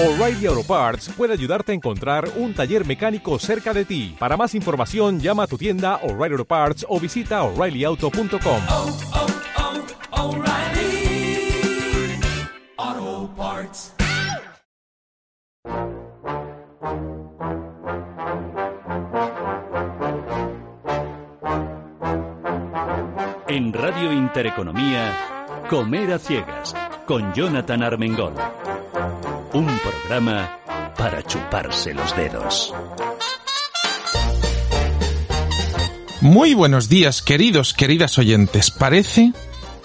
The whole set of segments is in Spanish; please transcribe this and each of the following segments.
O'Reilly Auto Parts puede ayudarte a encontrar un taller mecánico cerca de ti. Para más información, llama a tu tienda O'Reilly Auto Parts o visita oreillyauto.com. oh, oh, Parts. En Radio Intereconomía, Comer a Ciegas, con Jonathan Armengol. Un programa para chuparse los dedos. Muy buenos días, queridos, queridas oyentes. Parece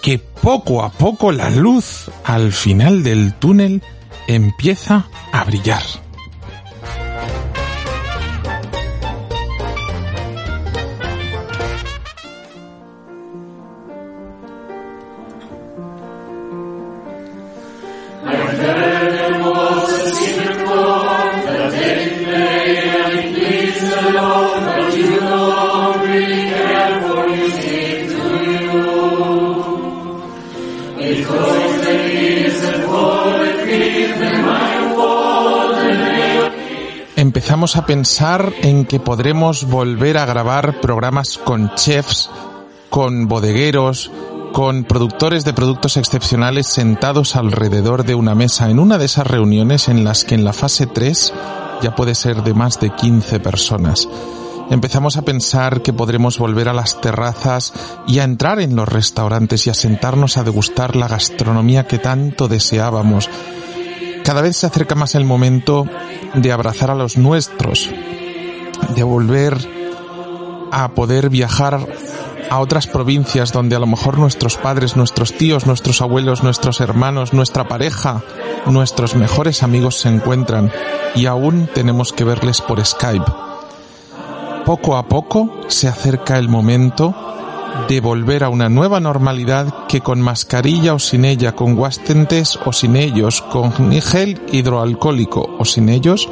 que poco a poco la luz al final del túnel empieza a brillar. Empezamos a pensar en que podremos volver a grabar programas con chefs, con bodegueros, con productores de productos excepcionales sentados alrededor de una mesa en una de esas reuniones en las que en la fase 3 ya puede ser de más de 15 personas. Empezamos a pensar que podremos volver a las terrazas y a entrar en los restaurantes y a sentarnos a degustar la gastronomía que tanto deseábamos cada vez se acerca más el momento de abrazar a los nuestros, de volver a poder viajar a otras provincias donde a lo mejor nuestros padres, nuestros tíos, nuestros abuelos, nuestros hermanos, nuestra pareja, nuestros mejores amigos se encuentran y aún tenemos que verles por Skype. Poco a poco se acerca el momento de volver a una nueva normalidad que con mascarilla o sin ella, con guastentes o sin ellos, con gel hidroalcohólico o sin ellos,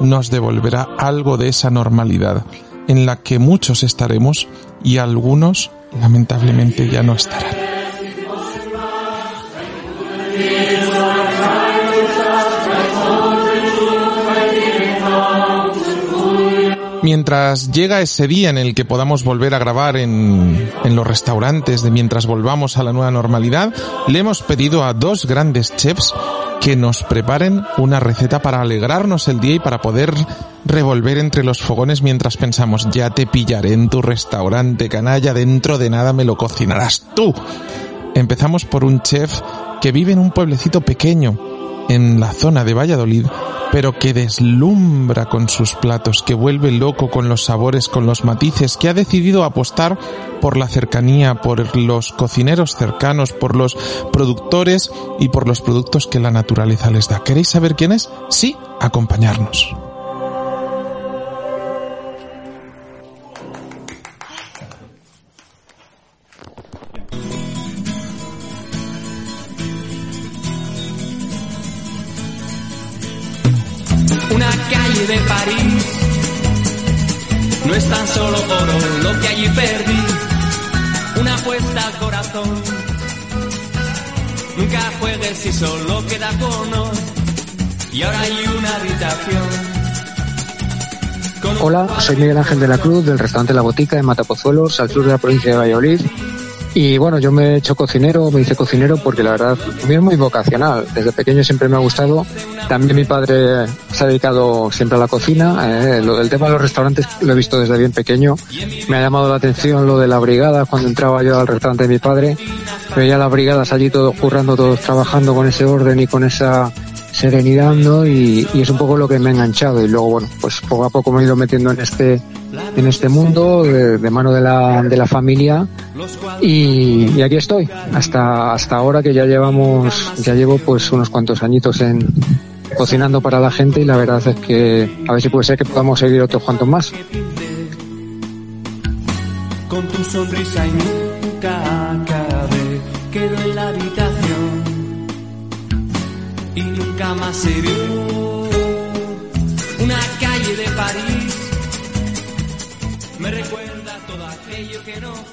nos devolverá algo de esa normalidad en la que muchos estaremos y algunos lamentablemente ya no estarán. Mientras llega ese día en el que podamos volver a grabar en, los restaurantes de mientras volvamos a la nueva normalidad, le hemos pedido a dos grandes chefs que nos preparen una receta para alegrarnos el día y para poder revolver entre los fogones mientras pensamos ya te pillaré en tu restaurante canalla, dentro de nada me lo cocinarás tú. Empezamos por un chef que vive en un pueblecito pequeño en la zona de Valladolid pero que deslumbra con sus platos, que vuelve loco con los sabores, con los matices, que ha decidido apostar por la cercanía, por los cocineros cercanos, por los productores y por los productos que la naturaleza les da. ¿Queréis saber quién es? Sí, acompañarnos. Hola, soy Miguel Ángel de la Cruz del restaurante La Botica de Matapozuelos, al sur de la provincia de Valladolid. Y bueno, yo me he hecho cocinero, me hice cocinero porque la verdad, es muy vocacional. Desde pequeño siempre me ha gustado. También mi padre se ha dedicado siempre a la cocina. Eh, lo del tema de los restaurantes lo he visto desde bien pequeño. Me ha llamado la atención lo de la brigada cuando entraba yo al restaurante de mi padre. Veía las brigadas allí todos currando, todos trabajando con ese orden y con esa serenidad. Y, y, es un poco lo que me ha enganchado y luego, bueno, pues poco a poco me he ido metiendo en este, en este mundo de, mano de la, de la familia y, aquí estoy hasta, hasta ahora que ya llevamos, ya llevo pues unos cuantos añitos en cocinando para la gente y la verdad es que a ver si puede ser que podamos seguir otros cuantos más. Se una calle de París. Me recuerda todo aquello que no.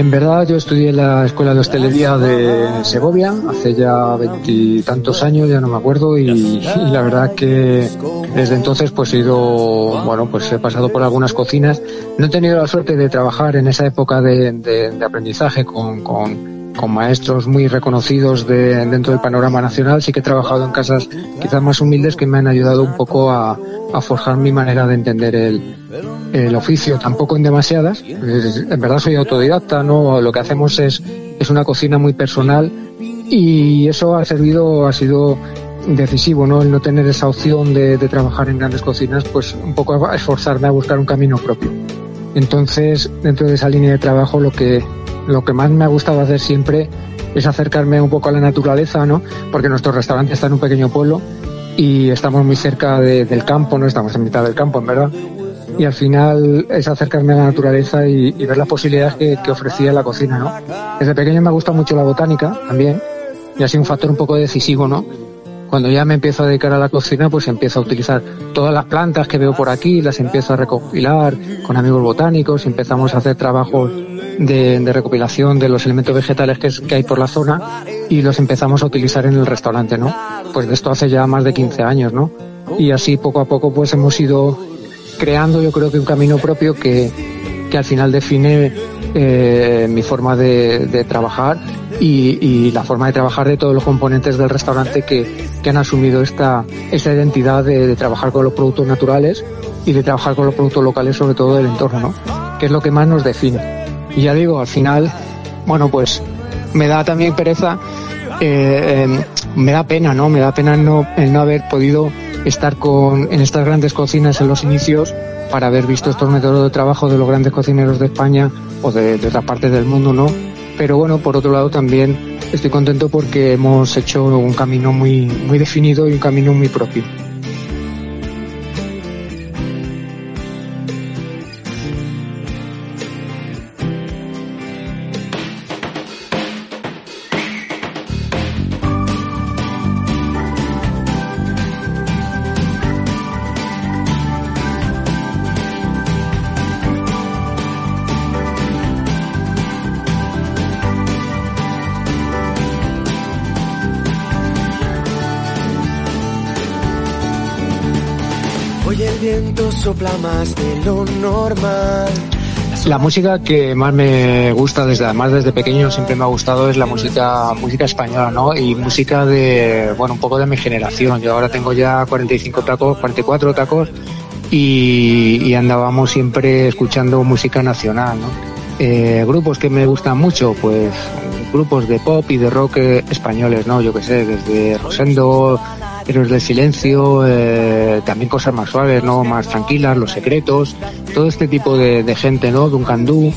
En verdad yo estudié en la Escuela de Hostelería de Segovia hace ya veintitantos años, ya no me acuerdo, y, la verdad que desde entonces pues he ido, bueno, pues he pasado por algunas cocinas. No he tenido la suerte de trabajar en esa época de, aprendizaje con, con, maestros muy reconocidos de, dentro del panorama nacional. Sí que he trabajado en casas quizás más humildes que me han ayudado un poco a, forjar mi manera de entender el, el oficio, tampoco en demasiadas. En verdad soy autodidacta, ¿no? Lo que hacemos es, es una cocina muy personal y eso ha servido, ha sido decisivo, ¿no? El no tener esa opción de, trabajar en grandes cocinas, pues un poco esforzarme a buscar un camino propio. Entonces, dentro de esa línea de trabajo, lo que, lo que más me ha gustado hacer siempre es acercarme un poco a la naturaleza, ¿no? Porque nuestro restaurante está en un pequeño pueblo y estamos muy cerca del campo, no estamos en mitad del campo, en verdad. Y al final es acercarme a la naturaleza y, ver las posibilidades que, ofrecía la cocina, ¿no? Desde pequeño me ha gustado mucho la botánica también y ha sido un factor un poco decisivo, ¿no? Cuando ya me empiezo a dedicar a la cocina, pues empiezo a utilizar todas las plantas que veo por aquí, las empiezo a recopilar con amigos botánicos, empezamos a hacer trabajos de, recopilación de los elementos vegetales que, que, hay por la zona y los empezamos a utilizar en el restaurante, ¿no? Pues de esto hace ya más de 15 años, ¿no? Y así poco a poco pues hemos ido creando yo creo que un camino propio que, que al final define eh, mi forma de, trabajar y, y, la forma de trabajar de todos los componentes del restaurante que, que han asumido esta, esta identidad de, de, trabajar con los productos naturales y de trabajar con los productos locales, sobre todo del entorno, ¿no? que es lo que más nos define. Y ya digo, al final, bueno, pues me da también pereza, eh, em, me da pena, ¿no? Me da pena no, el no haber podido estar con, en estas grandes cocinas en los inicios para haber visto estos métodos de trabajo de los grandes cocineros de España o de, de otras partes del mundo, ¿no? Pero bueno, por otro lado también estoy contento porque hemos hecho un camino muy, muy definido y un camino muy propio. Sopla más de lo normal. La música que más me gusta desde además desde pequeño siempre me ha gustado es la música música española, ¿no? Y música de bueno, un poco de mi generación. Yo ahora tengo ya 45 tacos, 44 tacos y, andábamos siempre escuchando música nacional, ¿no? Eh, grupos que me gustan mucho, pues grupos de pop y de rock españoles, ¿no? Yo que sé, desde Rosendo, Héroes del Silencio, eh, también cosas más suaves, ¿no? Más tranquilas, Los Secretos, todo este tipo de, gente, ¿no? Duncan Du,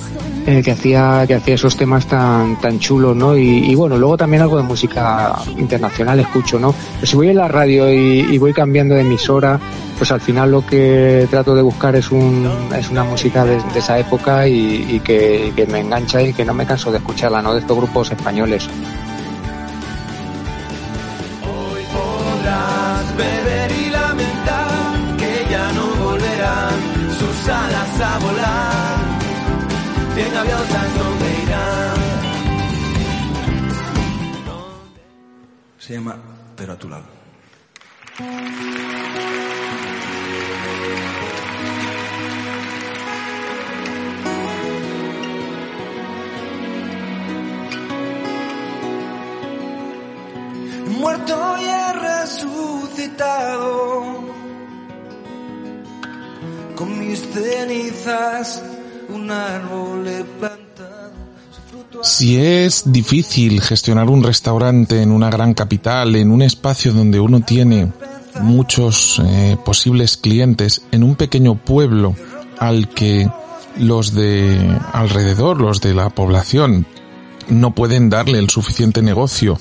eh, que hacía que hacía esos temas tan tan chulos, ¿no? Y, bueno, luego también algo de música internacional escucho, ¿no? Pero si voy en la radio y, voy cambiando de emisora, pues al final lo que trato de buscar es un es una música de, esa época y, que, que me engancha y que no me canso de escucharla, ¿no? De estos grupos españoles. Se llama Pero a tu lado. Muerto y he resucitado con mis cenizas un árbol he si es difícil gestionar un restaurante en una gran capital, en un espacio donde uno tiene muchos eh, posibles clientes, en un pequeño pueblo al que los de alrededor, los de la población, no pueden darle el suficiente negocio.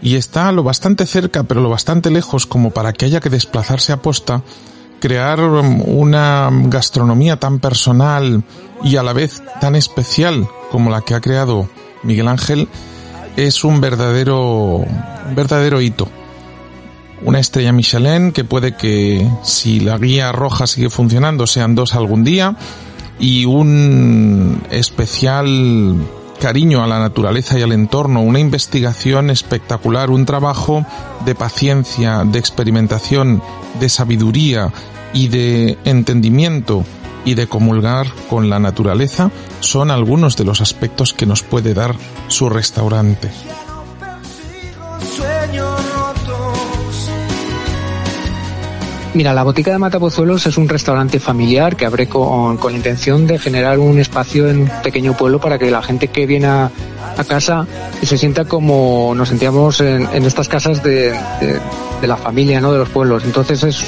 Y está lo bastante cerca pero lo bastante lejos como para que haya que desplazarse a posta, crear una gastronomía tan personal y a la vez tan especial como la que ha creado Miguel Ángel es un verdadero, verdadero hito. Una estrella Michelin que puede que si la guía roja sigue funcionando sean dos algún día y un especial cariño a la naturaleza y al entorno, una investigación espectacular, un trabajo de paciencia, de experimentación, de sabiduría y de entendimiento y de comulgar con la naturaleza son algunos de los aspectos que nos puede dar su restaurante. Mira, la Botica de Matapozuelos es un restaurante familiar que abre con, con, intención de generar un espacio en un pequeño pueblo para que la gente que viene a, casa se sienta como nos sentíamos en, estas casas de, de, de, la familia, ¿no? De los pueblos. Entonces es,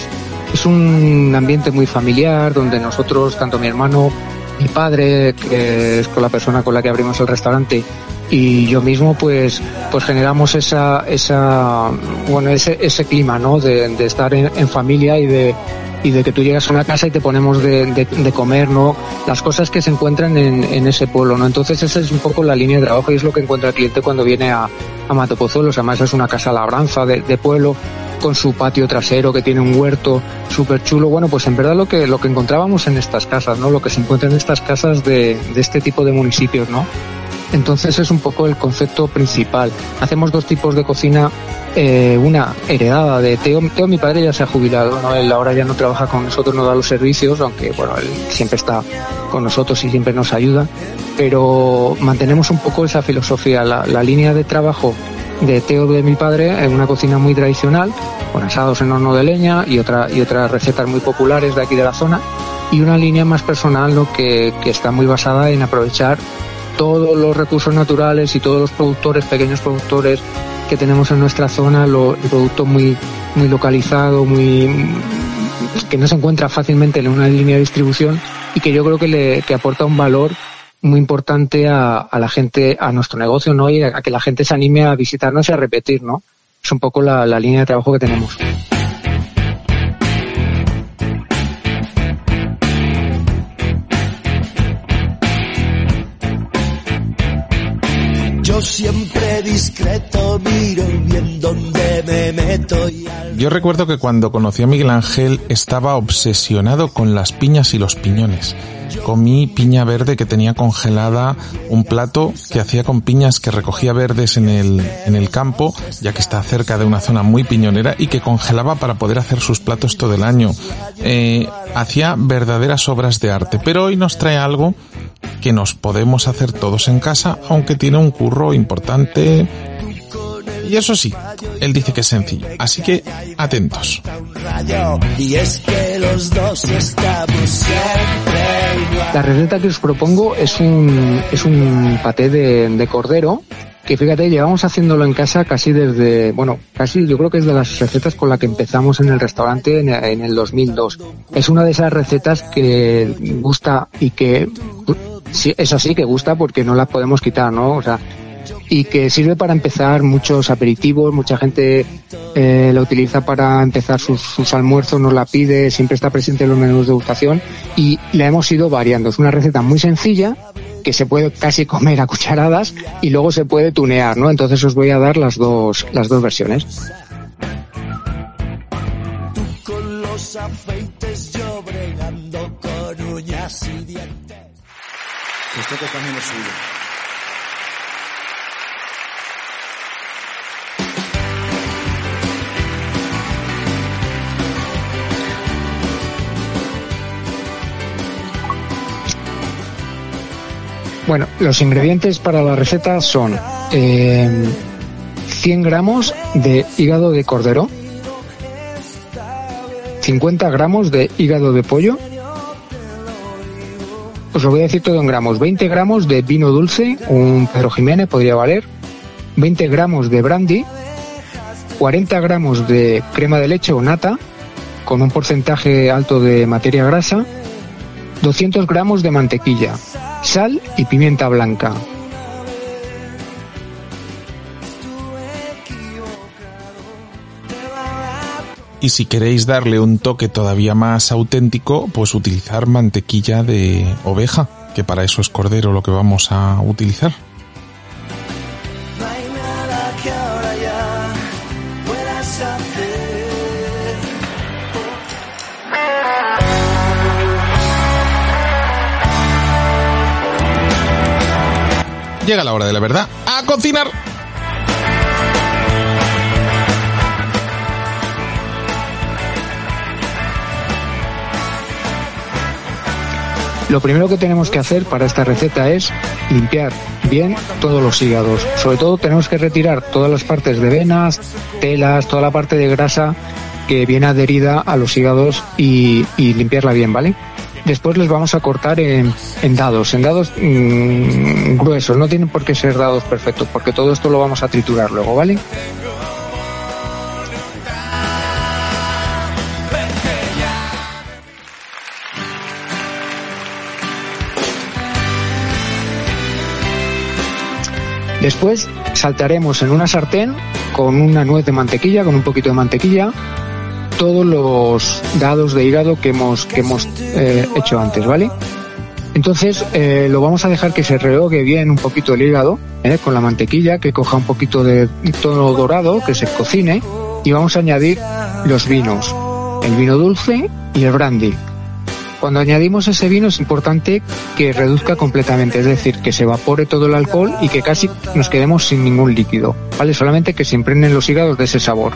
es un ambiente muy familiar donde nosotros, tanto mi hermano, mi padre, que es con la persona con la que abrimos el restaurante, y yo mismo pues pues generamos esa esa bueno ese, ese clima no de, de estar en, familia y de y de que tú llegas a una casa y te ponemos de, de, de comer no las cosas que se encuentran en, en, ese pueblo no entonces esa es un poco la línea de trabajo y es lo que encuentra el cliente cuando viene a, a Matopozuelos además es una casa labranza de, de pueblo con su patio trasero que tiene un huerto súper chulo. Bueno, pues en verdad lo que, lo que encontrábamos en estas casas, ¿no? Lo que se encuentra en estas casas de, de este tipo de municipios, ¿no? Entonces es un poco el concepto principal. Hacemos dos tipos de cocina, eh, una heredada de Teo. Teo, mi padre ya se ha jubilado, ¿no? Él ahora ya no trabaja con nosotros, no da los servicios, aunque bueno, él siempre está con nosotros y siempre nos ayuda. Pero mantenemos un poco esa filosofía, la, línea de trabajo de Teo de mi padre en una cocina muy tradicional, con asados en horno de leña y, otra, y otras recetas muy populares de aquí de la zona, y una línea más personal ¿no? que, que está muy basada en aprovechar todos los recursos naturales y todos los productores, pequeños productores que tenemos en nuestra zona, lo, el producto muy, muy localizado, muy que no se encuentra fácilmente en una línea de distribución y que yo creo que le que aporta un valor muy importante a, a, la gente, a nuestro negocio, ¿no? Y a, a, que la gente se anime a visitarnos y a repetir, ¿no? Es un poco la, la línea de trabajo que tenemos. Yo siempre discreto miro bien donde me meto. Yo recuerdo que cuando conocí a Miguel Ángel estaba obsesionado con las piñas y los piñones comí piña verde que tenía congelada, un plato que hacía con piñas que recogía verdes en el, en el campo, ya que está cerca de una zona muy piñonera, y que congelaba para poder hacer sus platos todo el año. Eh, hacía verdaderas obras de arte, pero hoy nos trae algo que nos podemos hacer todos en casa, aunque tiene un curro importante. Y eso sí, él dice que es sencillo, así que atentos. Es La receta que os propongo es un, es un paté de, de cordero que fíjate, llevamos haciéndolo en casa casi desde, bueno, casi yo creo que es de las recetas con la que empezamos en el restaurante en, en el 2002. Es una de esas recetas que gusta y que, sí, eso sí que gusta porque no la podemos quitar, ¿no? O sea, y que sirve para empezar muchos aperitivos, mucha gente eh, la utiliza para empezar sus, sus, almuerzos, nos la pide, siempre está presente en los menús de degustación y la hemos ido variando. Es una receta muy sencilla que se puede casi comer a cucharadas y luego se puede tunear, ¿no? Entonces os voy a dar las dos, las dos versiones. Con los afeites, yo bregando con uñas y dientes. Esto que también es suyo. Bueno, los ingredientes para la receta son eh, 100 gramos de hígado de cordero, 50 gramos de hígado de pollo, os lo voy a decir todo en gramos, 20 gramos de vino dulce, un Pedro Jiménez podría valer, 20 gramos de brandy, 40 gramos de crema de leche o nata, con un porcentaje alto de materia grasa, 200 gramos de mantequilla, sal y pimienta blanca. Y si queréis darle un toque todavía más auténtico, pues utilizar mantequilla de oveja, que para eso es cordero lo que vamos a utilizar. Llega la hora de la verdad. ¡A cocinar! Lo primero que tenemos que hacer para esta receta es limpiar bien todos los hígados. Sobre todo tenemos que retirar todas las partes de venas, telas, toda la parte de grasa que viene adherida a los hígados y, limpiarla bien, ¿vale? Después les vamos a cortar en, en dados, en dados mmm, gruesos, no tienen por qué ser dados perfectos, porque todo esto lo vamos a triturar luego, ¿vale? Después saltaremos en una sartén con una nuez de mantequilla, con un poquito de mantequilla, todos los dados de hígado que hemos, que hemos eh, hecho antes, ¿vale? Entonces eh, lo vamos a dejar que se rehogue bien un poquito el hígado ¿eh? con la mantequilla, que coja un poquito de tono dorado, que se cocine y vamos a añadir los vinos, el vino dulce y el brandy. Cuando añadimos ese vino es importante que reduzca completamente, es decir, que se evapore todo el alcohol y que casi nos quedemos sin ningún líquido, ¿vale? Solamente que se impregnen los hígados de ese sabor.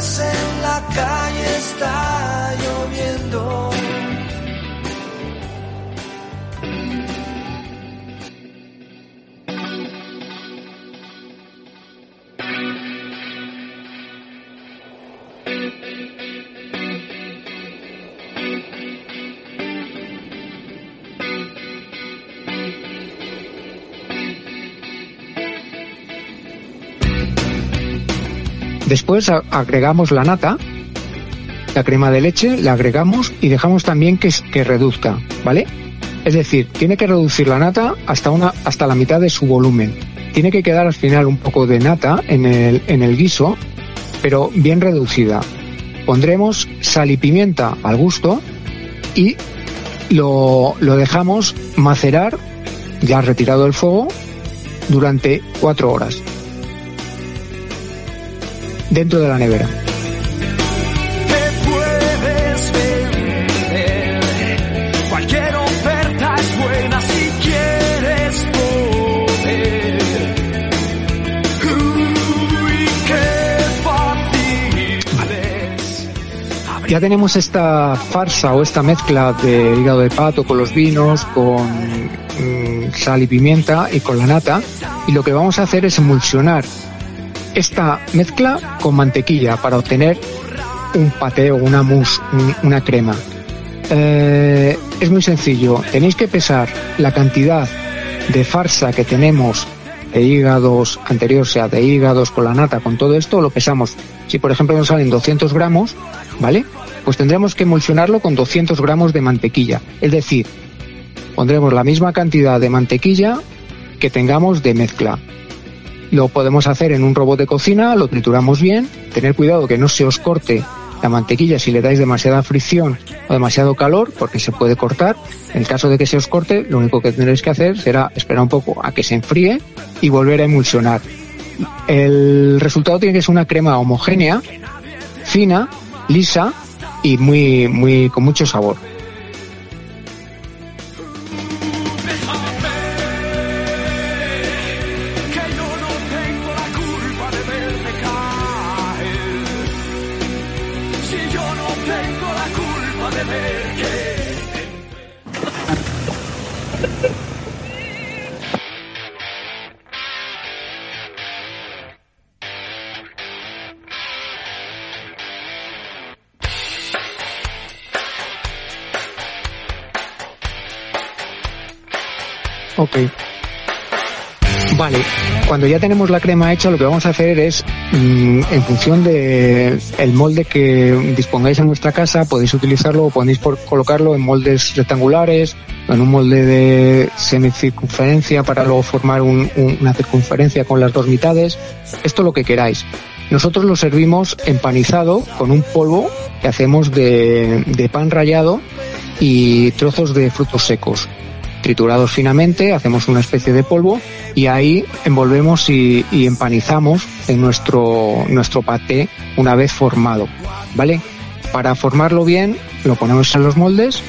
En la calle está lloviendo. Después agregamos la nata, la crema de leche, la agregamos y dejamos también que, que reduzca, ¿vale? Es decir, tiene que reducir la nata hasta una, hasta la mitad de su volumen. Tiene que quedar al final un poco de nata en el, en el guiso, pero bien reducida. Pondremos sal y pimienta al gusto y lo, lo dejamos macerar, ya retirado del fuego, durante cuatro horas dentro de la nevera. Ya tenemos esta farsa o esta mezcla de hígado de pato con los vinos, con mm, sal y pimienta y con la nata. Y lo que vamos a hacer es emulsionar esta mezcla con mantequilla para obtener un pateo, una mousse, un- una crema. Eh, es muy sencillo. Tenéis que pesar la cantidad de farsa que tenemos de hígados anteriores, o sea, de hígados con la nata, con todo esto, lo pesamos. Si por ejemplo nos salen 200 gramos, ¿vale? Pues tendremos que emulsionarlo con 200 gramos de mantequilla. Es decir, pondremos la misma cantidad de mantequilla que tengamos de mezcla. Lo podemos hacer en un robot de cocina, lo trituramos bien, tener cuidado que no se os corte la mantequilla si le dais demasiada fricción o demasiado calor, porque se puede cortar. En el caso de que se os corte, lo único que tendréis que hacer será esperar un poco a que se enfríe y volver a emulsionar. El resultado tiene que ser una crema homogénea, fina, lisa y muy, muy, con mucho sabor. Cuando ya tenemos la crema hecha, lo que vamos a hacer es, mm, en función de el molde que dispongáis en vuestra casa, podéis utilizarlo o podéis colocarlo en moldes rectangulares, en un molde de semicircunferencia para luego formar un- un- una circunferencia con las dos mitades. Esto lo que queráis. Nosotros lo servimos empanizado con un polvo que hacemos de, de pan rallado y trozos de frutos secos triturados finamente, hacemos una especie de polvo y ahí envolvemos y, empanizamos en nuestro, nuestro paté una vez formado, ¿vale? Para formarlo bien, lo ponemos en los moldes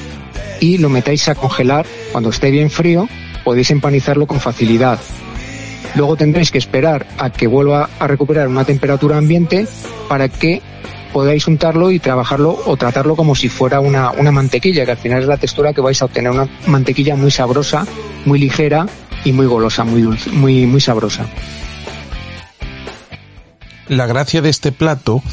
y lo metáis a congelar. Cuando esté bien frío, podéis empanizarlo con facilidad. Luego tendréis que esperar a que vuelva a recuperar una temperatura ambiente para que podáis untarlo y trabajarlo o tratarlo como si fuera una, una mantequilla, que al final es la textura que vais a obtener, una mantequilla muy sabrosa, muy ligera y muy golosa, muy dulce, muy, muy sabrosa. La gracia de este plato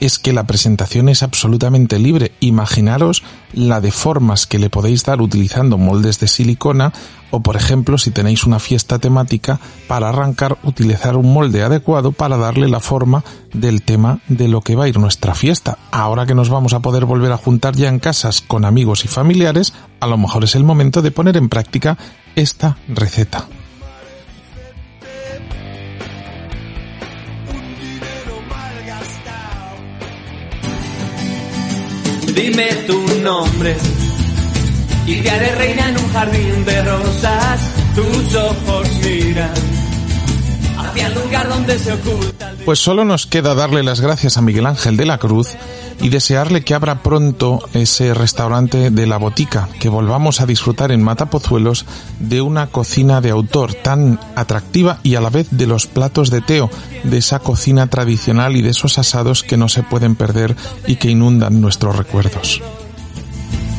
es que la presentación es absolutamente libre. Imaginaros la de formas que le podéis dar utilizando moldes de silicona o por ejemplo si tenéis una fiesta temática para arrancar utilizar un molde adecuado para darle la forma del tema de lo que va a ir nuestra fiesta. Ahora que nos vamos a poder volver a juntar ya en casas con amigos y familiares, a lo mejor es el momento de poner en práctica esta receta. Dime tu nombre y te haré reina en un jardín de rosas. Tus ojos miran hacia el lugar donde se oculta. el Pues solo nos queda darle las gracias a Miguel Ángel de la Cruz y desearle que abra pronto ese restaurante de la botica, que volvamos a disfrutar en Matapozuelos de una cocina de autor tan atractiva y a la vez de los platos de Teo, de esa cocina tradicional y de esos asados que no se pueden perder y que inundan nuestros recuerdos.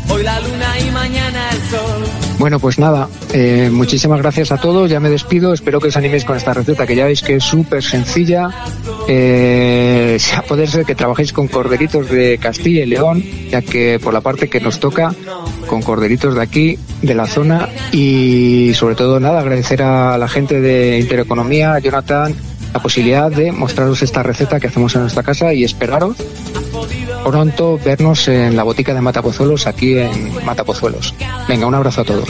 Hoy la luna y mañana el sol. Bueno, pues nada, eh, muchísimas gracias a todos, ya me despido, espero que os animéis con esta receta que ya veis que es súper sencilla, eh, a poder ser que trabajéis con corderitos de Castilla y León, ya que por la parte que nos toca, con corderitos de aquí, de la zona, y sobre todo nada, agradecer a la gente de Intereconomía, a Jonathan, la posibilidad de mostraros esta receta que hacemos en nuestra casa y esperaros pronto vernos en la botica de Matapozuelos aquí en Matapozuelos. Venga, un abrazo a todos.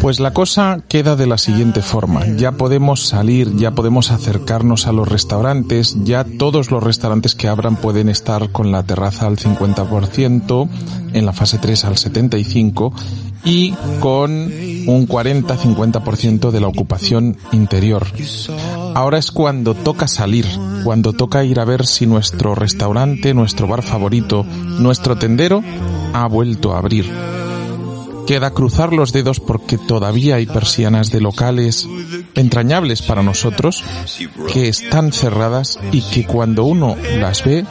Pues la cosa queda de la siguiente forma. Ya podemos salir, ya podemos acercarnos a los restaurantes, ya todos los restaurantes que abran pueden estar con la terraza al 50%, en la fase 3 al 75% y con un 40-50% de la ocupación interior. Ahora es cuando toca salir, cuando toca ir a ver si nuestro restaurante, nuestro bar favorito, nuestro tendero ha vuelto a abrir. Queda cruzar los dedos porque todavía hay persianas de locales entrañables para nosotros que están cerradas y que cuando uno las ve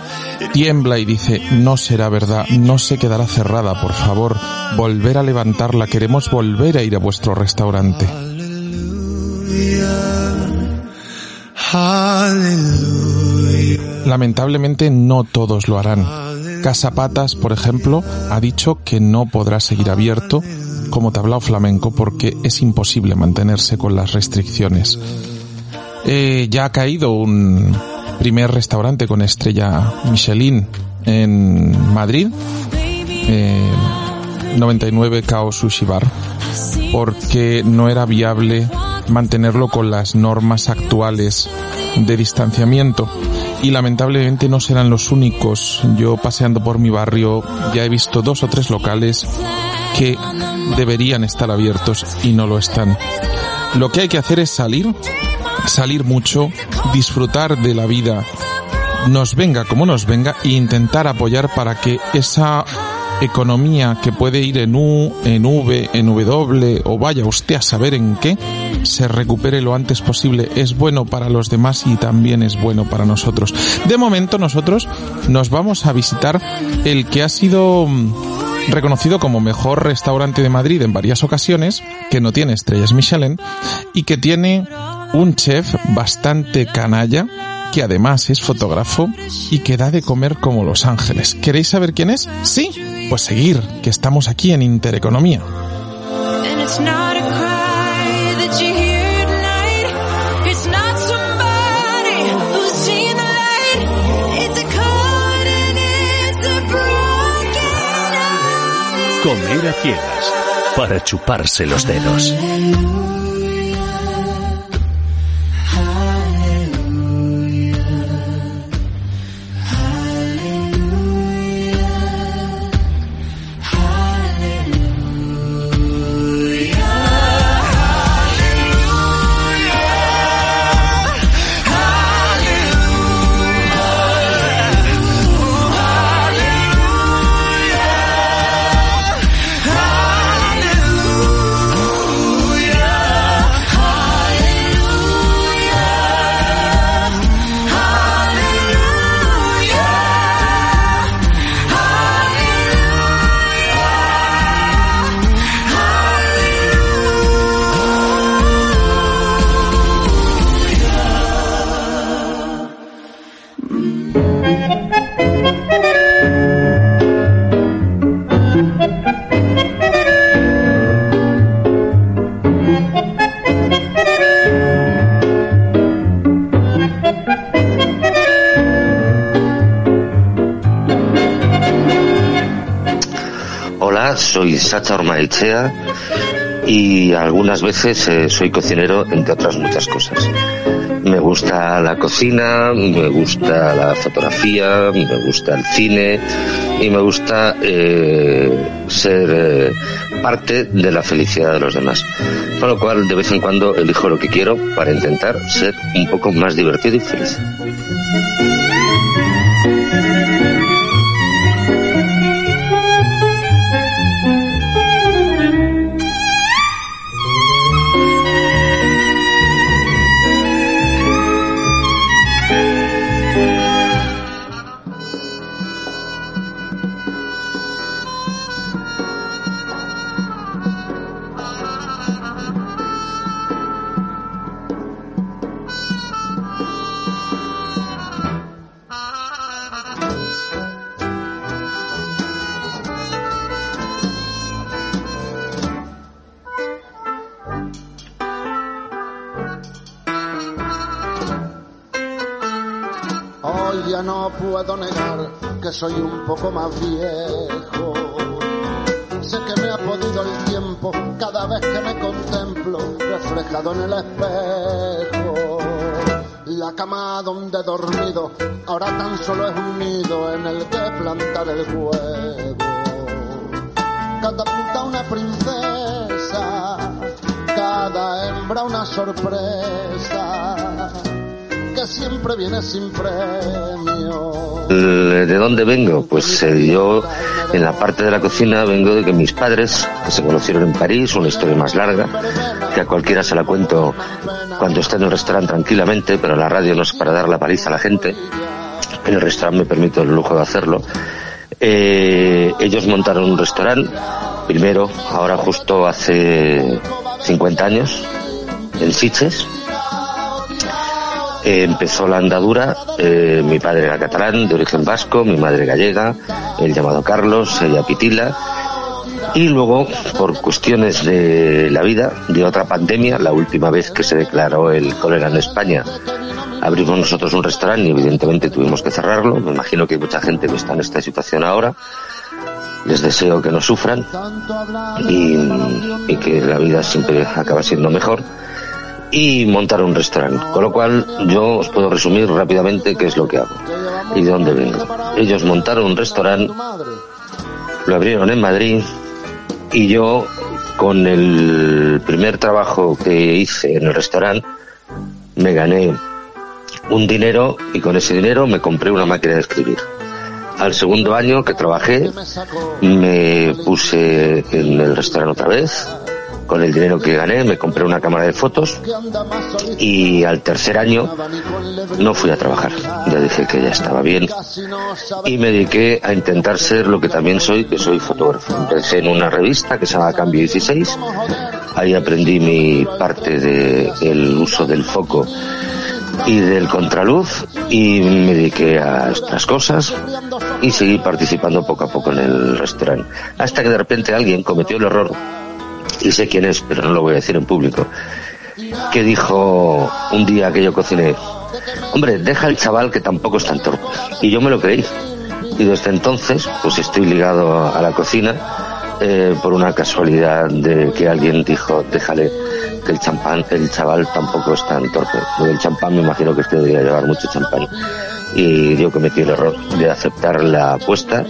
tiembla y dice no será verdad, no se quedará cerrada, por favor, volver a levantarla, queremos volver a ir a vuestro restaurante. Lamentablemente no todos lo harán. Casa Patas, por ejemplo, ha dicho que no podrá seguir abierto como tablao flamenco porque es imposible mantenerse con las restricciones. Eh, ya ha caído un primer restaurante con estrella Michelin en Madrid, eh, 99 Kao Sushi Bar, porque no era viable mantenerlo con las normas actuales de distanciamiento y lamentablemente no serán los únicos. Yo paseando por mi barrio ya he visto dos o tres locales que deberían estar abiertos y no lo están. Lo que hay que hacer es salir, salir mucho, disfrutar de la vida, nos venga como nos venga e intentar apoyar para que esa economía que puede ir en U, en V, en W o vaya usted a saber en qué, se recupere lo antes posible es bueno para los demás y también es bueno para nosotros. De momento nosotros nos vamos a visitar el que ha sido mm, reconocido como mejor restaurante de Madrid en varias ocasiones, que no tiene estrellas Michelin y que tiene un chef bastante canalla que además es fotógrafo y que da de comer como Los Ángeles. ¿Queréis saber quién es? Sí, pues seguir, que estamos aquí en Intereconomía. Comer a ciegas para chuparse los dedos. Sacha Ormaechea y algunas veces eh, soy cocinero, entre otras muchas cosas. Me gusta la cocina, me gusta la fotografía, me gusta el cine y me gusta eh, ser eh, parte de la felicidad de los demás. Con lo cual, de vez en cuando elijo lo que quiero para intentar ser un poco más divertido y feliz. Ya no puedo negar que soy un poco más viejo. Sé que me ha podido el tiempo cada vez que me contemplo reflejado en el espejo. La cama donde he dormido ahora tan solo es un nido en el que plantar el huevo. Catapulta una princesa, cada hembra una sorpresa siempre viene sin premio. ¿De dónde vengo? Pues eh, yo en la parte de la cocina vengo de que mis padres, que se conocieron en París, una historia más larga, que a cualquiera se la cuento cuando está en el restaurante tranquilamente, pero la radio no es para dar la paliza a la gente. En el restaurante me permito el lujo de hacerlo. Eh, ellos montaron un restaurante, primero, ahora justo hace 50 años, en Siches, empezó la andadura, eh, mi padre era catalán, de origen vasco, mi madre gallega, el llamado Carlos, ella Pitila, y luego, por cuestiones de la vida, de otra pandemia, la última vez que se declaró el cólera en España, abrimos nosotros un restaurante y evidentemente tuvimos que cerrarlo. Me imagino que hay mucha gente que está en esta situación ahora. Les deseo que no sufran y que la vida siempre acaba siendo mejor y montar un restaurante. Con lo cual yo os puedo resumir rápidamente qué es lo que hago y de dónde vengo. Ellos montaron un restaurante, lo abrieron en Madrid y yo con el primer trabajo que hice en el restaurante me gané un dinero y con ese dinero me compré una máquina de escribir. Al segundo año que trabajé, me puse en el restaurante otra vez. Con el dinero que gané, me compré una cámara de fotos y al tercer año no fui a trabajar. Ya dije que ya estaba bien y me dediqué a intentar ser lo que también soy, que soy fotógrafo. Empecé en una revista que se llama Cambio 16. Ahí aprendí mi parte del uso del foco y del contraluz y me dediqué a estas cosas y seguí participando poco a poco en el restaurante. Hasta que de repente alguien cometió el error, y sé quién es, pero no lo voy a decir en público, que dijo un día que yo cociné, hombre, deja el chaval que tampoco es tan torpe. Y yo me lo creí. Y desde entonces, pues estoy ligado a la cocina eh, por una casualidad de que alguien dijo, déjale que el champán, el chaval tampoco es tan torpe. Lo del champán me imagino que este debería llevar mucho champán. Y yo cometí el error de aceptar la apuesta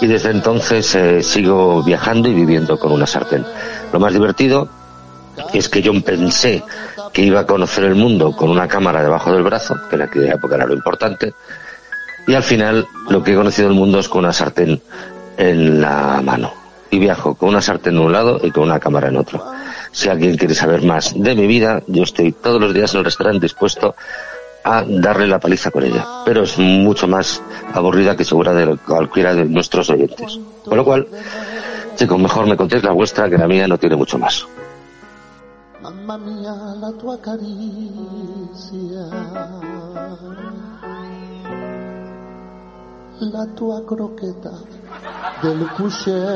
y desde entonces eh, sigo viajando y viviendo con una sartén. Lo más divertido es que yo pensé que iba a conocer el mundo con una cámara debajo del brazo, que en aquella época era lo importante, y al final lo que he conocido el mundo es con una sartén en la mano. Y viajo con una sartén en un lado y con una cámara en otro. Si alguien quiere saber más de mi vida, yo estoy todos los días en el restaurante dispuesto a darle la paliza con ella. Pero es mucho más aburrida que segura de cualquiera de nuestros oyentes. Con lo cual, chicos, mejor me contéis la vuestra, que la mía no tiene mucho más. Mamma mia, la tua caricia, la tua croqueta del puchero.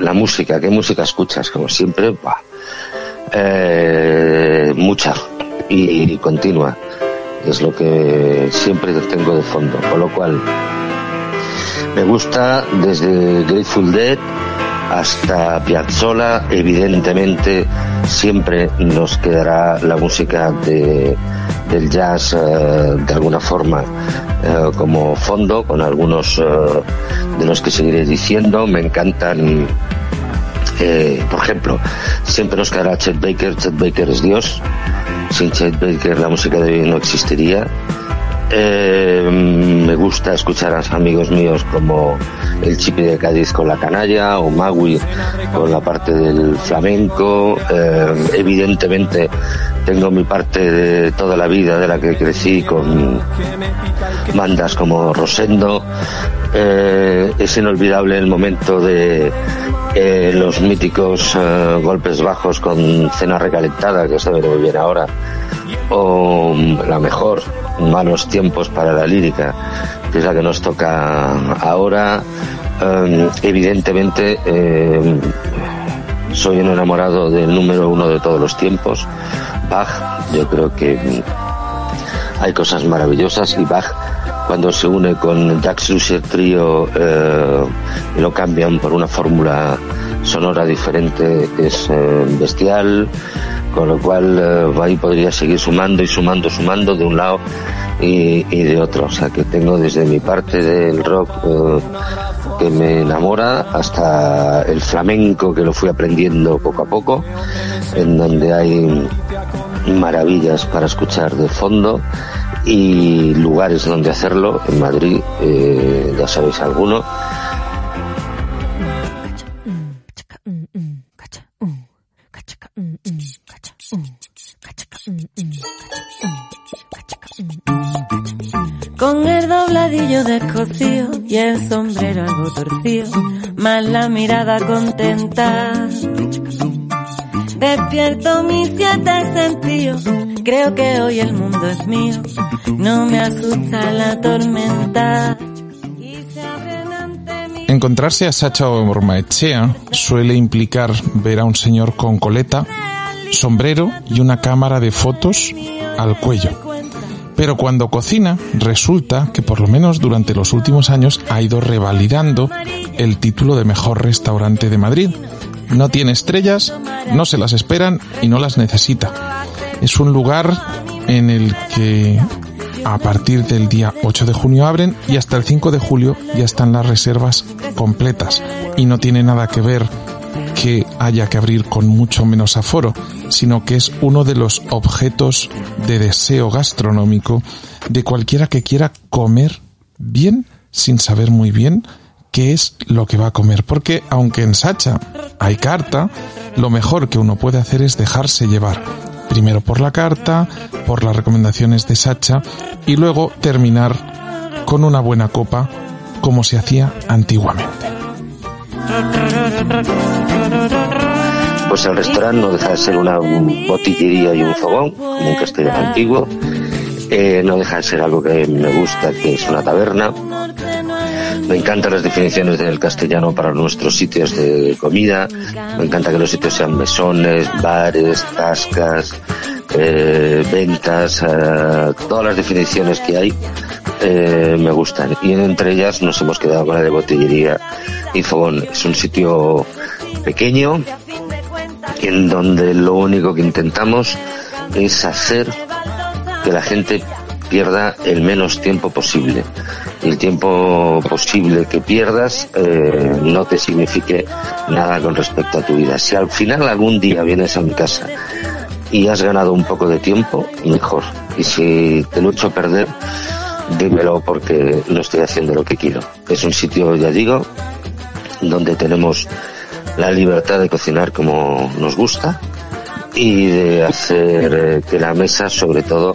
La música, ¿qué música escuchas? Como siempre, eh, mucha y continua. Es lo que siempre tengo de fondo. Con lo cual, me gusta desde Grateful Dead hasta Piazzolla. Evidentemente, siempre nos quedará la música de, del jazz eh, de alguna forma eh, como fondo, con algunos eh, de los que seguiré diciendo. Me encantan por ejemplo, siempre nos quedará Chet Baker, Chet Baker es Dios, sin Chet Baker la música de hoy no existiría. Gusta escuchar a amigos míos como el Chipi de Cádiz con la canalla o Magui con la parte del flamenco. Eh, evidentemente tengo mi parte de toda la vida de la que crecí con bandas como Rosendo. Eh, es inolvidable el momento de eh, los míticos eh, golpes bajos con cena recalentada que se ve muy bien ahora o mm, la mejor malos tiempos para la lírica que es la que nos toca ahora. Eh, evidentemente eh, soy un enamorado del número uno de todos los tiempos Bach. Yo creo que mm, hay cosas maravillosas y Bach cuando se une con Jacques Lusser Trio eh, lo cambian por una fórmula sonora diferente es eh, bestial con lo cual eh, ahí podría seguir sumando y sumando, sumando de un lado y, y de otro. O sea que tengo desde mi parte del rock eh, que me enamora hasta el flamenco que lo fui aprendiendo poco a poco, en donde hay maravillas para escuchar de fondo y lugares donde hacerlo. En Madrid, eh, ya sabéis alguno. Con el dobladillo descosido y el sombrero algo torcido, más la mirada contenta. Despierto mis siete sentidos, creo que hoy el mundo es mío, no me asusta la tormenta. Encontrarse a Sacha Ormaechea suele implicar ver a un señor con coleta, sombrero y una cámara de fotos al cuello. Pero cuando cocina, resulta que por lo menos durante los últimos años ha ido revalidando el título de mejor restaurante de Madrid. No tiene estrellas, no se las esperan y no las necesita. Es un lugar en el que A partir del día 8 de junio abren y hasta el 5 de julio ya están las reservas completas. Y no tiene nada que ver que haya que abrir con mucho menos aforo, sino que es uno de los objetos de deseo gastronómico de cualquiera que quiera comer bien sin saber muy bien qué es lo que va a comer. Porque aunque en Sacha hay carta, lo mejor que uno puede hacer es dejarse llevar. Primero por la carta, por las recomendaciones de Sacha y luego terminar con una buena copa como se hacía antiguamente. Pues el restaurante no deja de ser una botillería y un fogón, como un castellano antiguo. Eh, no deja de ser algo que me gusta, que es una taberna. Me encantan las definiciones del castellano para nuestros sitios de comida. Me encanta que los sitios sean mesones, bares, tascas, eh, ventas, eh, todas las definiciones que hay eh, me gustan. Y entre ellas nos hemos quedado con la de botillería y fogón. Es un sitio pequeño en donde lo único que intentamos es hacer que la gente pierda el menos tiempo posible. El tiempo posible que pierdas eh, no te signifique nada con respecto a tu vida. Si al final algún día vienes a mi casa y has ganado un poco de tiempo, mejor. Y si te lo he hecho perder, dímelo porque no estoy haciendo lo que quiero. Es un sitio, ya digo, donde tenemos la libertad de cocinar como nos gusta y de hacer eh, que la mesa, sobre todo,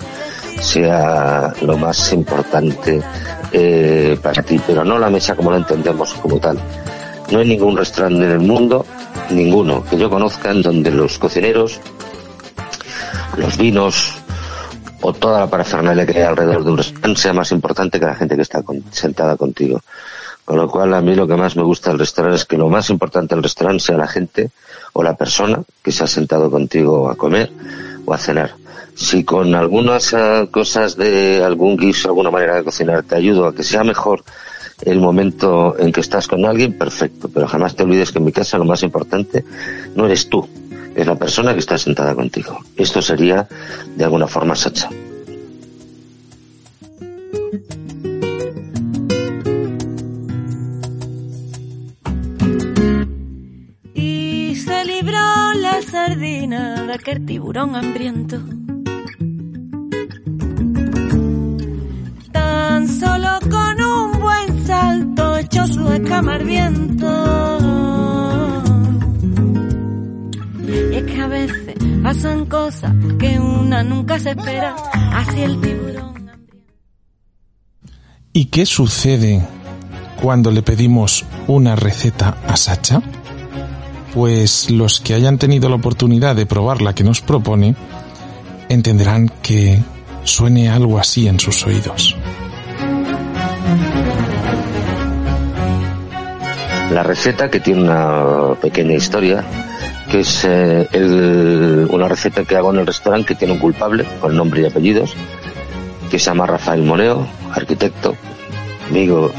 sea lo más importante eh, para ti, pero no la mesa como la entendemos como tal. No hay ningún restaurante en el mundo, ninguno que yo conozca, en donde los cocineros, los vinos o toda la parafernalia que hay alrededor de un restaurante sea más importante que la gente que está con- sentada contigo. Con lo cual, a mí lo que más me gusta del restaurante es que lo más importante del restaurante sea la gente o la persona que se ha sentado contigo a comer o a cenar. Si con algunas eh, cosas de algún guiso, alguna manera de cocinar te ayudo a que sea mejor el momento en que estás con alguien, perfecto. Pero jamás te olvides que en mi casa lo más importante no eres tú, es la persona que está sentada contigo. Esto sería de alguna forma Sacha. Aquel tiburón hambriento. Tan solo con un buen salto echó su escama al viento. Y es que a veces pasan cosas que una nunca se espera. Así el tiburón. ¿Y qué sucede cuando le pedimos una receta a Sacha? Pues los que hayan tenido la oportunidad de probar la que nos propone entenderán que suene algo así en sus oídos. La receta que tiene una pequeña historia, que es eh, una receta que hago en el restaurante que tiene un culpable con nombre y apellidos, que se llama Rafael Moneo, arquitecto, amigo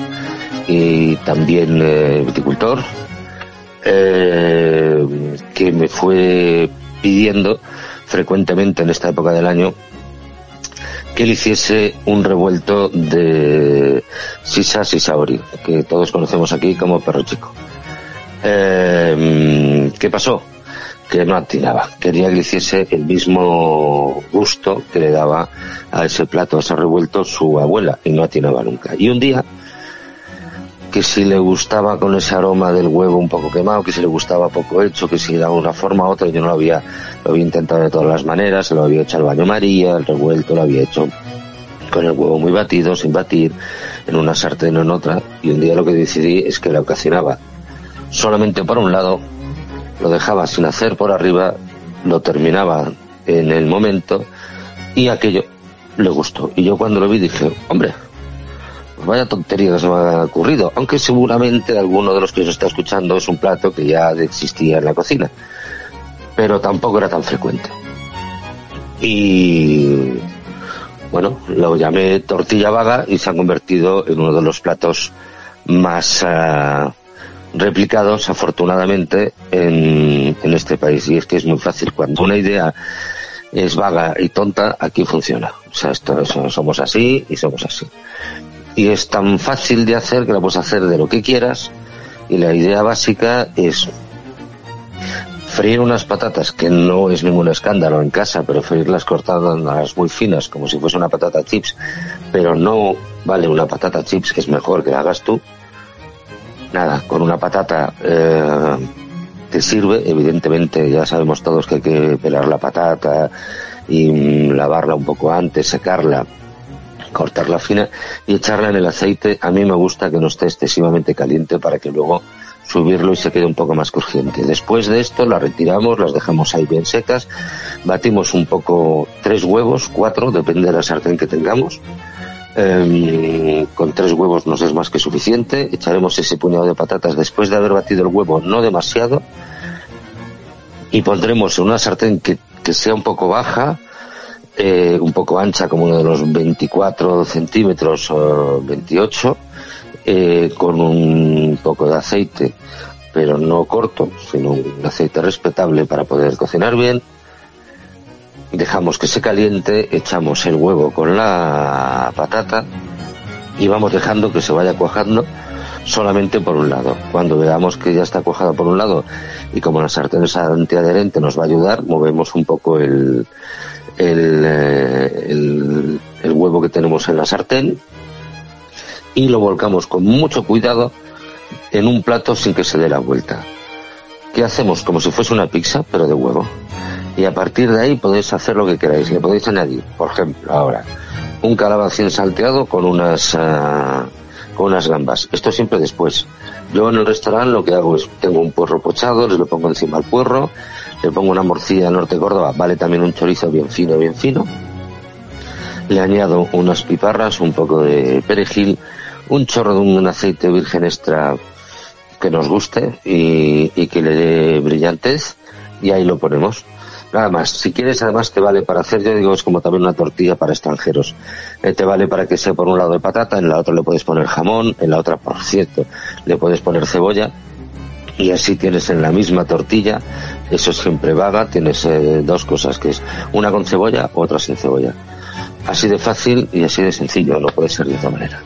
y también eh, viticultor, eh, que me fue pidiendo frecuentemente en esta época del año que le hiciese un revuelto de sisa sisaori, que todos conocemos aquí como perro chico. Eh, ¿Qué pasó? Que no atinaba. Quería que le hiciese el mismo gusto que le daba a ese plato, a ese revuelto, su abuela, y no atinaba nunca. Y un día, que si le gustaba con ese aroma del huevo un poco quemado, que si le gustaba poco hecho, que si de una forma u otra, yo no lo había, lo había intentado de todas las maneras, lo había hecho al baño María, el revuelto lo había hecho con el huevo muy batido, sin batir, en una sartén o en otra, y un día lo que decidí es que lo cocinaba solamente por un lado, lo dejaba sin hacer por arriba, lo terminaba en el momento, y aquello le gustó. Y yo cuando lo vi dije, hombre, vaya tontería que se me ha ocurrido, aunque seguramente alguno de los que se está escuchando es un plato que ya existía en la cocina, pero tampoco era tan frecuente. Y bueno, lo llamé tortilla vaga y se ha convertido en uno de los platos más ah, replicados, afortunadamente, en, en este país. Y es que es muy fácil. Cuando una idea es vaga y tonta, aquí funciona. O sea, esto, somos así y somos así. Y es tan fácil de hacer que lo puedes hacer de lo que quieras. Y la idea básica es freír unas patatas, que no es ningún escándalo en casa, pero freírlas cortadas muy finas, como si fuese una patata chips, pero no vale una patata chips, que es mejor que la hagas tú. Nada, con una patata eh, te sirve, evidentemente ya sabemos todos que hay que pelar la patata y mm, lavarla un poco antes, secarla, cortarla fina y echarla en el aceite. A mí me gusta que no esté excesivamente caliente para que luego subirlo y se quede un poco más crujiente. Después de esto la retiramos, las dejamos ahí bien secas, batimos un poco tres huevos, cuatro, depende de la sartén que tengamos. Em, con tres huevos nos es más que suficiente. Echaremos ese puñado de patatas después de haber batido el huevo, no demasiado. Y pondremos en una sartén que, que sea un poco baja, eh, un poco ancha, como uno de los 24 centímetros o 28, eh, con un poco de aceite, pero no corto, sino un aceite respetable para poder cocinar bien. Dejamos que se caliente, echamos el huevo con la patata y vamos dejando que se vaya cuajando solamente por un lado. Cuando veamos que ya está cuajada por un lado y como la sartén es antiadherente nos va a ayudar, movemos un poco el, el, eh, el, el huevo que tenemos en la sartén y lo volcamos con mucho cuidado en un plato sin que se dé la vuelta. ¿Qué hacemos? Como si fuese una pizza, pero de huevo. Y a partir de ahí podéis hacer lo que queráis. Le podéis añadir, por ejemplo, ahora, un calabacín salteado con unas, ah, con unas gambas. Esto siempre después. Yo en el restaurante lo que hago es, tengo un puerro pochado, les lo pongo encima al puerro, le pongo una morcilla norte Córdoba, vale también un chorizo bien fino, bien fino. Le añado unas piparras, un poco de perejil, un chorro de un aceite virgen extra que nos guste y, y que le dé brillantez y ahí lo ponemos. Nada más. Si quieres, además te vale para hacer, yo digo, es como también una tortilla para extranjeros. Eh, te vale para que sea por un lado de patata, en la otra le puedes poner jamón, en la otra, por cierto, le puedes poner cebolla y así tienes en la misma tortilla, eso siempre vaga, tienes eh, dos cosas que es una con cebolla, otra sin cebolla. Así de fácil y así de sencillo, no puede ser de otra manera.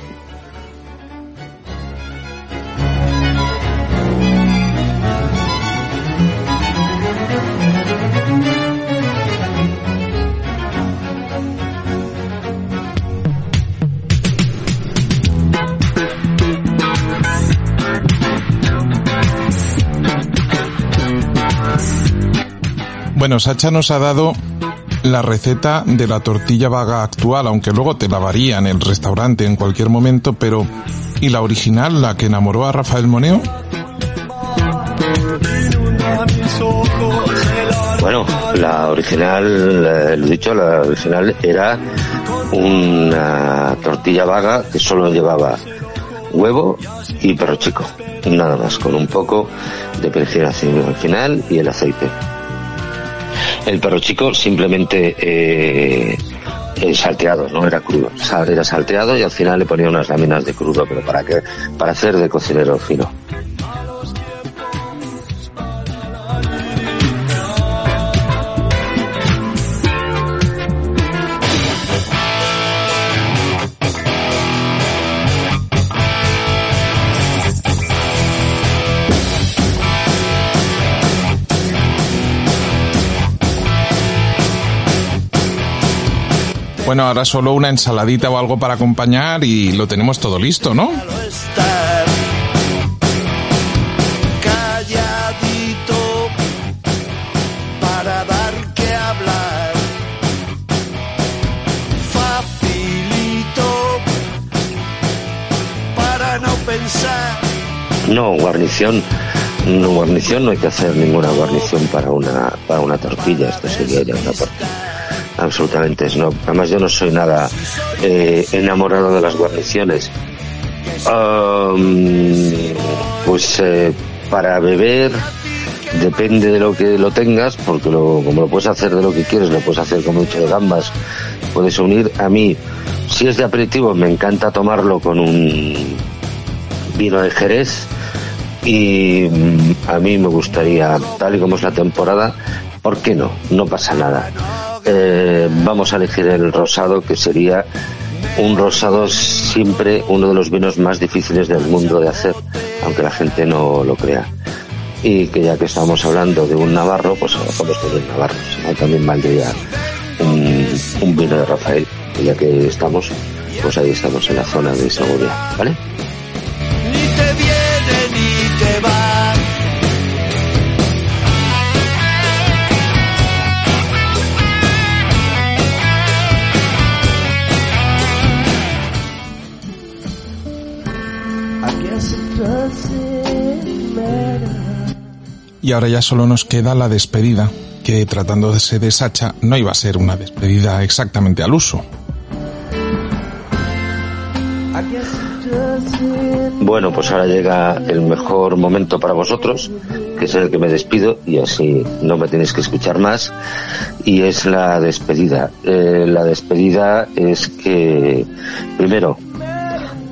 Bueno, Sacha nos ha dado la receta de la tortilla vaga actual, aunque luego te la varía en el restaurante en cualquier momento, pero ¿y la original, la que enamoró a Rafael Moneo? Bueno, la original, eh, lo dicho, la original era una tortilla vaga que solo llevaba huevo y perro chico, nada más, con un poco de perejil al final y el aceite. El perro chico simplemente eh, eh, salteado, no era crudo, era salteado y al final le ponía unas láminas de crudo, pero para qué, para hacer de cocinero fino. Bueno, ahora solo una ensaladita o algo para acompañar y lo tenemos todo listo, ¿no? estar calladito para dar que hablar. Facilito para no pensar. No, guarnición, no guarnición, no hay que hacer ninguna guarnición para una, para una tortilla, esto sería ya una parte. Absolutamente, no. Además yo no soy nada eh, enamorado de las guarniciones. Pues eh, para beber depende de lo que lo tengas, porque lo, como lo puedes hacer de lo que quieres, lo puedes hacer con mucho de gambas, puedes unir. A mí, si es de aperitivo, me encanta tomarlo con un vino de Jerez y mm, a mí me gustaría, tal y como es la temporada, ¿por qué no? No pasa nada. Eh, vamos a elegir el rosado, que sería un rosado siempre uno de los vinos más difíciles del mundo de hacer, aunque la gente no lo crea. Y que ya que estamos hablando de un navarro, pues vamos con el navarro, si no también valdría un, un vino de Rafael, y ya que estamos, pues ahí estamos en la zona de Segovia, ¿vale? Y ahora ya solo nos queda la despedida, que tratándose de Sacha no iba a ser una despedida exactamente al uso. Bueno, pues ahora llega el mejor momento para vosotros, que es el que me despido y así no me tenéis que escuchar más. Y es la despedida. Eh, la despedida es que, primero,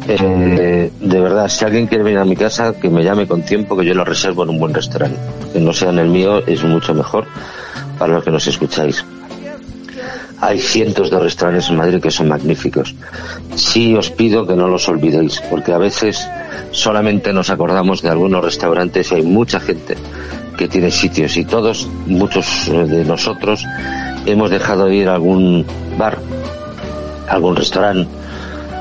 eh, de verdad, si alguien quiere venir a mi casa, que me llame con tiempo, que yo lo reservo en un buen restaurante. Que no sea en el mío, es mucho mejor para los que nos escucháis. Hay cientos de restaurantes en Madrid que son magníficos. Sí os pido que no los olvidéis, porque a veces solamente nos acordamos de algunos restaurantes y hay mucha gente que tiene sitios y todos, muchos eh, de nosotros, hemos dejado de ir a algún bar, algún restaurante,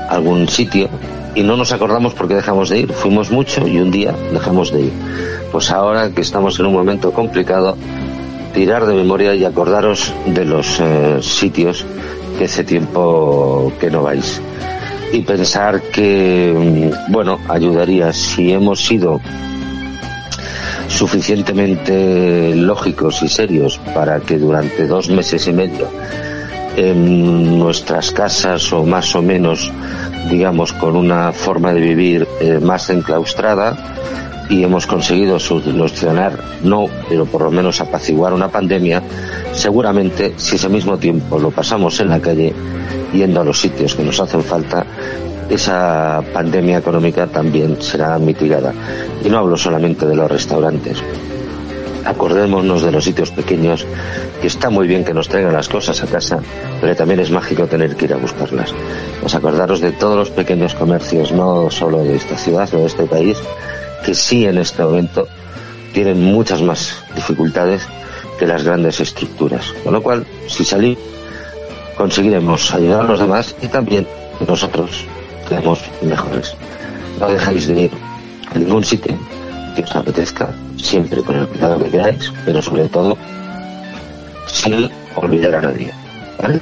algún sitio y no nos acordamos porque dejamos de ir. Fuimos mucho y un día dejamos de ir. Pues ahora que estamos en un momento complicado, tirar de memoria y acordaros de los eh, sitios que hace tiempo que no vais. Y pensar que, mm, bueno, ayudaría si hemos sido suficientemente lógicos y serios para que durante dos meses y medio en nuestras casas o más o menos, digamos, con una forma de vivir eh, más enclaustrada y hemos conseguido solucionar, no, pero por lo menos apaciguar una pandemia, seguramente si ese mismo tiempo lo pasamos en la calle, yendo a los sitios que nos hacen falta, esa pandemia económica también será mitigada. Y no hablo solamente de los restaurantes. Acordémonos de los sitios pequeños, que está muy bien que nos traigan las cosas a casa, pero también es mágico tener que ir a buscarlas. Pues acordaros de todos los pequeños comercios, no solo de esta ciudad o de este país, que sí en este momento tienen muchas más dificultades que las grandes estructuras. Con lo cual, si salimos, conseguiremos ayudar a los demás y también nosotros seremos mejores. No dejáis de ir a ningún sitio que os apetezca, siempre con el cuidado que queráis, pero sobre todo sin olvidar a nadie. ¿Vale?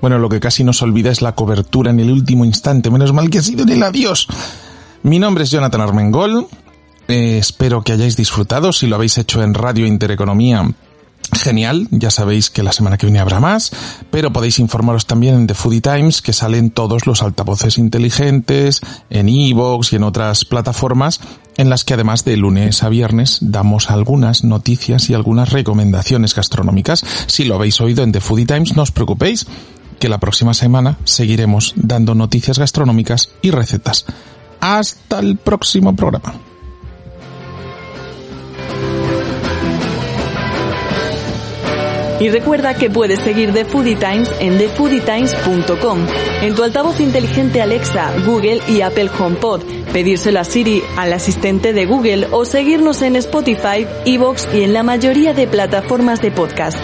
Bueno, lo que casi nos olvida es la cobertura en el último instante. Menos mal que ha sido en el adiós. Mi nombre es Jonathan Armengol. Eh, espero que hayáis disfrutado. Si lo habéis hecho en Radio Intereconomía, genial. Ya sabéis que la semana que viene habrá más. Pero podéis informaros también en The Foodie Times, que salen todos los altavoces inteligentes, en iVoox y en otras plataformas, en las que además de lunes a viernes damos algunas noticias y algunas recomendaciones gastronómicas. Si lo habéis oído en The Foodie Times, no os preocupéis que la próxima semana seguiremos dando noticias gastronómicas y recetas. Hasta el próximo programa. Y recuerda que puedes seguir The Foodie Times en thefoodietimes.com, en tu altavoz inteligente Alexa, Google y Apple HomePod, pedírselo a Siri, al asistente de Google o seguirnos en Spotify, Evox y en la mayoría de plataformas de podcast.